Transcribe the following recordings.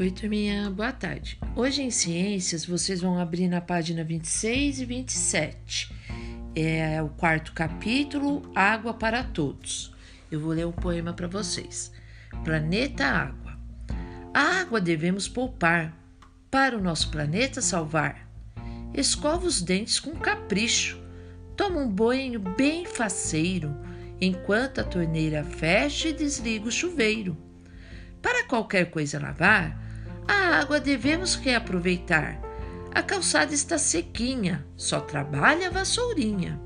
Oi, turminha, boa tarde. Hoje em Ciências vocês vão abrir na página 26 e 27. É o quarto capítulo, Água para Todos. Eu vou ler o poema para vocês. Planeta Água. A água devemos poupar, para o nosso planeta salvar. Escova os dentes com capricho, toma um banho bem faceiro, enquanto a torneira fecha e desliga o chuveiro. Para qualquer coisa lavar, a água devemos reaproveitar. A calçada está sequinha, só trabalha a vassourinha.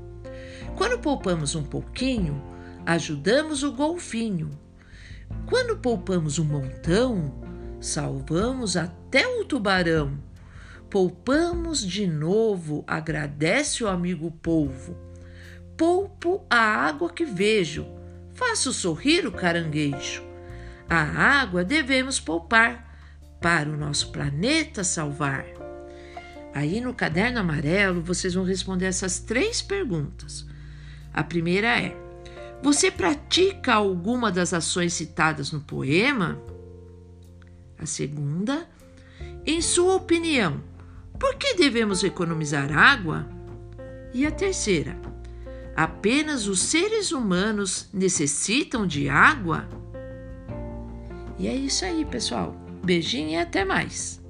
Quando poupamos um pouquinho, ajudamos o golfinho. Quando poupamos um montão, salvamos até o tubarão. Poupamos de novo, agradece o amigo polvo. Poupo a água que vejo, faço sorrir o caranguejo. A água devemos poupar para o nosso planeta salvar? Aí no caderno amarelo vocês vão responder essas três perguntas. A primeira é: Você pratica alguma das ações citadas no poema? A segunda, em sua opinião, por que devemos economizar água? E a terceira, apenas os seres humanos necessitam de água? E é isso aí, pessoal. Beijinho e até mais!